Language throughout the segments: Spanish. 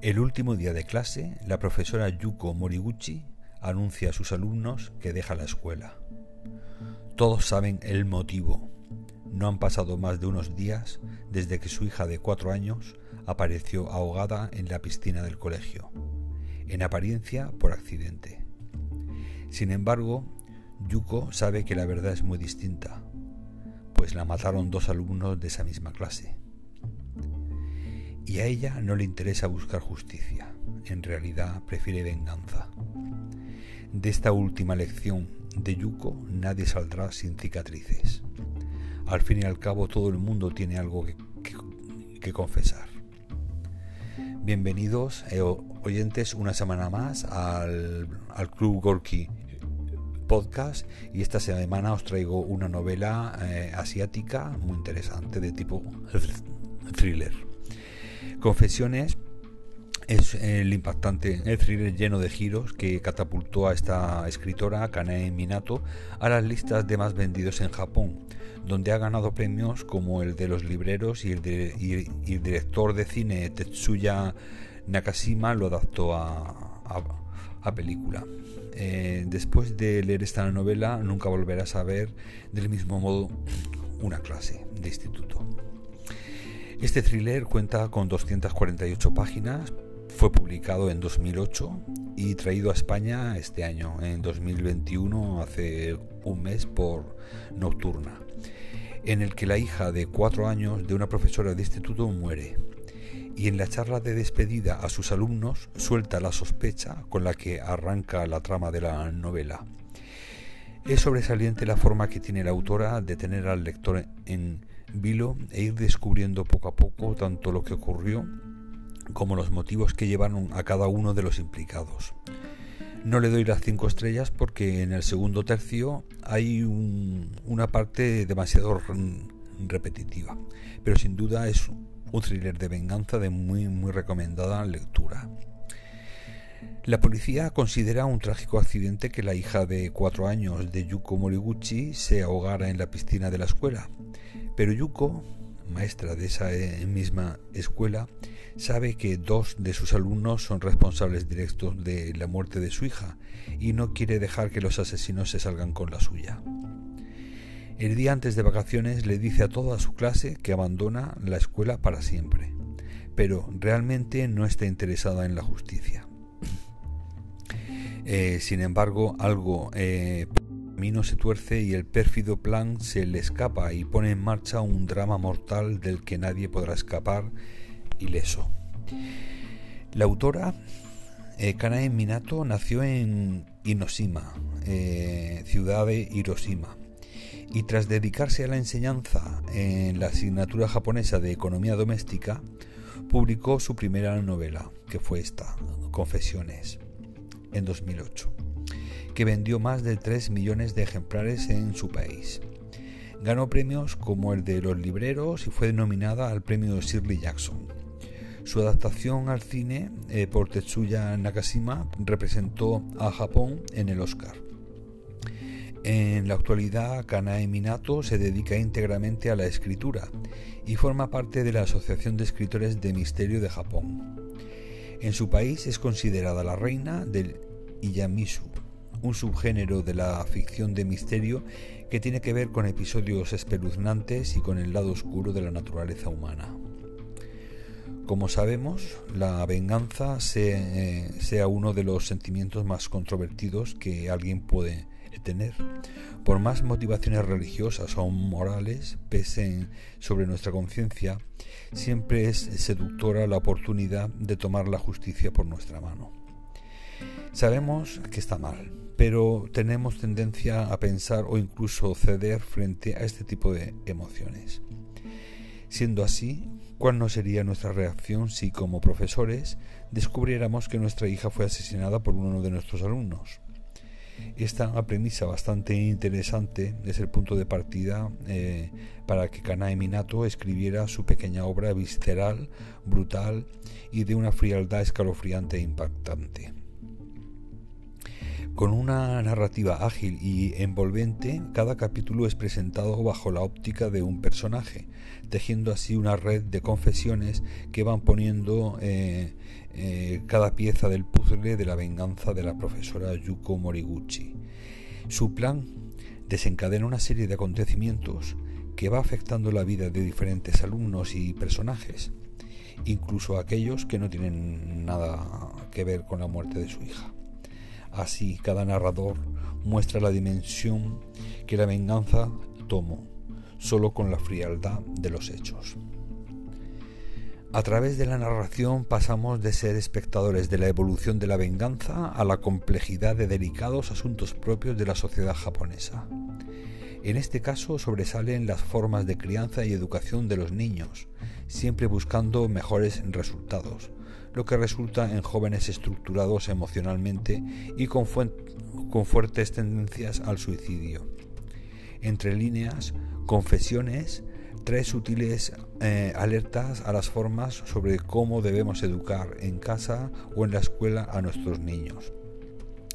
El último día de clase, la profesora Yuko Moriguchi anuncia a sus alumnos que deja la escuela. Todos saben el motivo. No han pasado más de unos días desde que su hija de cuatro años apareció ahogada en la piscina del colegio, en apariencia por accidente. Sin embargo, Yuko sabe que la verdad es muy distinta, pues la mataron dos alumnos de esa misma clase. Y a ella no le interesa buscar justicia, en realidad prefiere venganza. De esta última lección de Yuko nadie saldrá sin cicatrices. Al fin y al cabo todo el mundo tiene algo que, confesar. Bienvenidos eh, oyentes una semana más al, Club Gorky podcast y esta semana os traigo una novela eh, asiática muy interesante de tipo thriller. Confesiones es el impactante el thriller lleno de giros que catapultó a esta escritora, Kanae Minato, a las listas de más vendidos en Japón, donde ha ganado premios como el de los libreros y el, director de cine Tetsuya Nakashima lo adaptó a, película. Eh, después de leer esta novela, nunca volverás a ver del mismo modo una clase de instituto. Este thriller cuenta con 248 páginas, fue publicado en 2008 y traído a España este año, en 2021, hace un mes por Nocturna, en el que la hija de cuatro años de una profesora de instituto muere y en la charla de despedida a sus alumnos suelta la sospecha con la que arranca la trama de la novela. Es sobresaliente la forma que tiene la autora de tener al lector en vilo e ir descubriendo poco a poco tanto lo que ocurrió como los motivos que llevaron a cada uno de los implicados. No le doy las cinco estrellas porque en el segundo tercio hay una parte demasiado repetitiva, pero sin duda es un thriller de venganza de muy muy recomendada lectura. La policía considera un trágico accidente que la hija de cuatro años de Yuko Moriguchi se ahogara en la piscina de la escuela, pero Yuko, maestra de esa eh, misma escuela, sabe que dos de sus alumnos son responsables directos de la muerte de su hija y no quiere dejar que los asesinos se salgan con la suya. El día antes de vacaciones le dice a toda su clase que abandona la escuela para siempre, pero realmente no está interesada en la justicia. Eh, sin embargo, algo eh, camino se tuerce y el pérfido plan se le escapa y pone en marcha un drama mortal del que nadie podrá escapar ileso. La autora eh, Kanae Minato nació en Inoshima, eh, ciudad de Hiroshima, y tras dedicarse a la enseñanza en la asignatura japonesa de economía doméstica, publicó su primera novela, que fue esta, Confesiones, en 2008, que vendió más de 3 millones de ejemplares en su país. Ganó premios como el de los libreros y fue nominada al premio Shirley Jackson. Su adaptación al cine eh, por Tetsuya Nakashima representó a Japón en el Oscar. En la actualidad, Kanae Minato se dedica íntegramente a la escritura y forma parte de la Asociación de Escritores de Misterio de Japón. En su país es considerada la reina del Iyamisu, un subgénero de la ficción de misterio que tiene que ver con episodios espeluznantes y con el lado oscuro de la naturaleza humana. Como sabemos, la venganza eh, sea uno de los sentimientos más controvertidos que alguien puede tener. Por más motivaciones religiosas o morales pesen sobre nuestra conciencia, siempre es seductora la oportunidad de tomar la justicia por nuestra mano. Sabemos que está mal, pero tenemos tendencia a pensar o incluso ceder frente a este tipo de emociones. Siendo así, ¿Cuál no sería nuestra reacción si, como profesores, descubriéramos que nuestra hija fue asesinada por uno de nuestros alumnos? Esta premisa bastante interesante es el punto de partida eh, para que Kanae Minato escribiera su pequeña obra visceral, brutal y de una frialdad escalofriante e impactante. Con una narrativa ágil y envolvente, cada capítulo es presentado bajo la óptica de un personaje, tejiendo así una red de confesiones que van poniendo eh, eh, cada pieza del puzzle de la venganza de la profesora Yuko Moriguchi. Su plan desencadena una serie de acontecimientos que va afectando la vida de diferentes alumnos y personajes, incluso aquellos que no tienen nada que ver con la muerte de su hija. Así, cada narrador muestra la dimensión que la venganza tomó, solo con la frialdad de los hechos. A través de la narración pasamos de ser espectadores de la evolución de la venganza a la complejidad de delicados asuntos propios de la sociedad japonesa. En este caso sobresalen las formas de crianza y educación de los niños, siempre buscando mejores resultados, lo que resulta en jóvenes estructurados emocionalmente y con, fuertes tendencias al suicidio. Entre líneas, confesiones, tres sutiles eh, alertas a las formas sobre cómo debemos educar en casa o en la escuela a nuestros niños.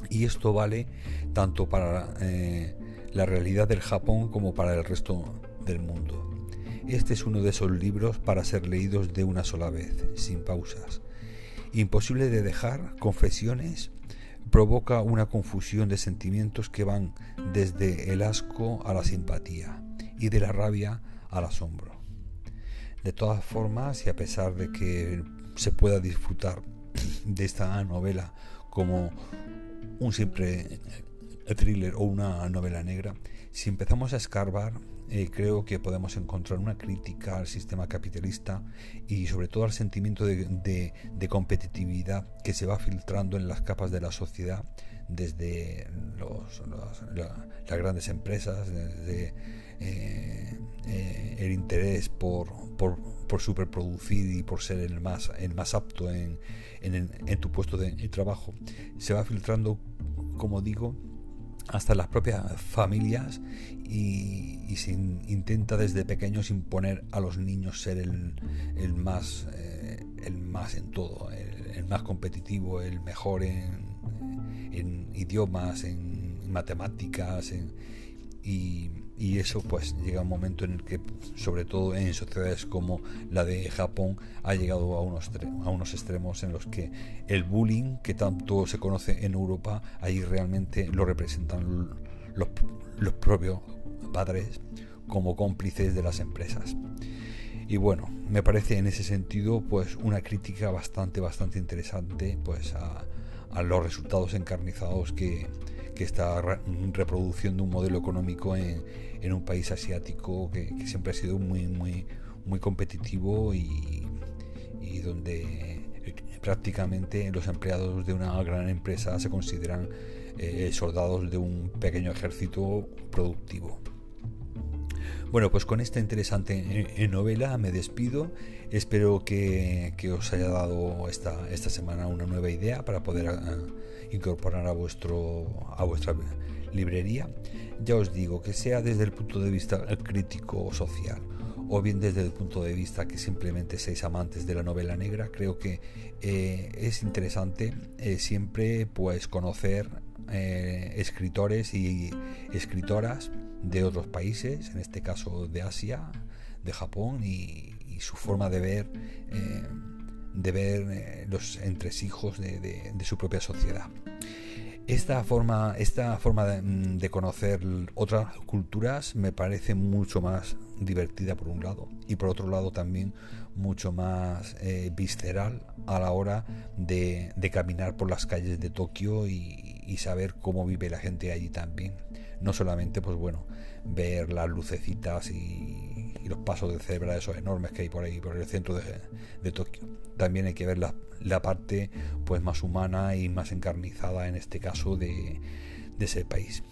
Y esto vale tanto para eh, la realidad del Japón como para el resto del mundo. Este es uno de esos libros para ser leídos de una sola vez, sin pausas. Imposible de dejar, confesiones, provoca una confusión de sentimientos que van desde el asco a la simpatía y de la rabia al asombro. De todas formas, y a pesar de que se pueda disfrutar de esta novela como un simple thriller o una novela negra, si empezamos a escarbar eh, creo que podemos encontrar una crítica al sistema capitalista y sobre todo al sentimiento de, competitividad que se va filtrando en las capas de la sociedad desde las grandes empresas, desde eh, eh, el interés por, por, superproducir y por ser el más, el más apto en, en tu puesto de trabajo, se va filtrando, como digo, hasta las propias familias y, se intenta desde pequeños imponer a los niños ser el, más eh, el más en todo el, más competitivo el mejor en, idiomas en matemáticas y y eso pues llega un momento en el que sobre todo en sociedades como la de Japón ha llegado a unos, a unos extremos en los que el bullying que tanto se conoce en Europa ahí realmente lo representan los, los propios padres como cómplices de las empresas. Y bueno me parece en ese sentido pues una crítica bastante bastante interesante pues a, a los resultados encarnizados que, que está reproduciendo un modelo económico en, en un país asiático que, siempre ha sido muy, muy, muy competitivo y, donde prácticamente los empleados de una gran empresa se consideran eh, soldados de un pequeño ejército productivo. Bueno, pues con esta interesante eh, novela me despido. Espero que, os haya dado esta, esta semana una nueva idea para poder ah, incorporar a, vuestro, a vuestra librería. Ya os digo, que sea desde el punto de vista crítico o social o bien desde el punto de vista que simplemente seáis amantes de la novela negra, creo que eh, es interesante eh, siempre pues conocer eh, escritores y escritoras de otros países, en este caso de Asia, de Japón y, su forma de ver de ver eh, los entresijos de, de, su propia sociedad. Esta forma, esta forma de, mm, conocer otras culturas me parece mucho más divertida por un lado y por otro lado también mucho más eh, visceral a la hora de, caminar por las calles de Tokio y, saber cómo vive la gente allí también. No solamente, pues bueno, ver las lucecitas y, los pasos de cebra esos enormes que hay por ahí, por el centro de, Tokio. También hay que ver la, parte pues más humana y más encarnizada en este caso de, ese país.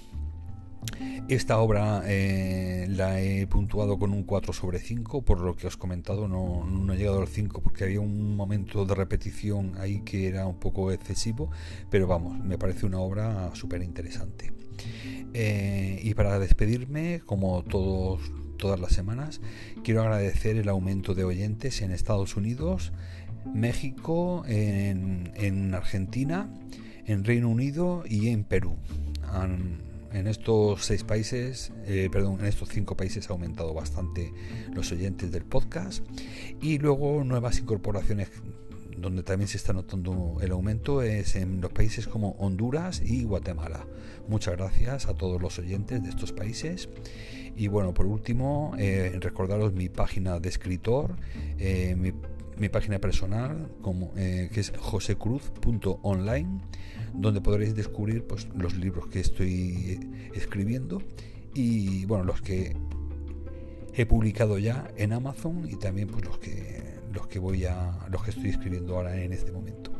Esta obra eh, la he puntuado con un 4 sobre 5, por lo que os he comentado, no, no, he llegado al 5 porque había un momento de repetición ahí que era un poco excesivo, pero vamos, me parece una obra súper interesante. Eh, y para despedirme, como todos, todas las semanas, quiero agradecer el aumento de oyentes en Estados Unidos, México, en, Argentina, en Reino Unido y en Perú. en estos seis países, eh, perdón, en estos cinco países ha aumentado bastante los oyentes del podcast y luego nuevas incorporaciones donde también se está notando el aumento es en los países como Honduras y Guatemala. Muchas gracias a todos los oyentes de estos países. Y bueno, por último, eh, recordaros mi página de escritor, eh, mi, página personal, como, eh, que es josecruz.online, donde podréis descubrir pues, los libros que estoy escribiendo y bueno, los que he publicado ya en Amazon y también pues, los que los que voy a los que estoy escribiendo ahora en este momento.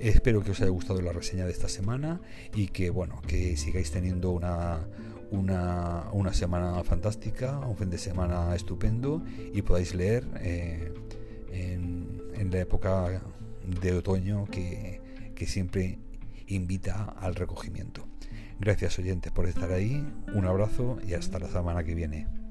Espero que os haya gustado la reseña de esta semana y que bueno, que sigáis teniendo una una, una semana fantástica, un fin de semana estupendo y podáis leer eh, en, en, la época de otoño que, que siempre invita al recogimiento. Gracias oyentes por estar ahí, un abrazo y hasta la semana que viene.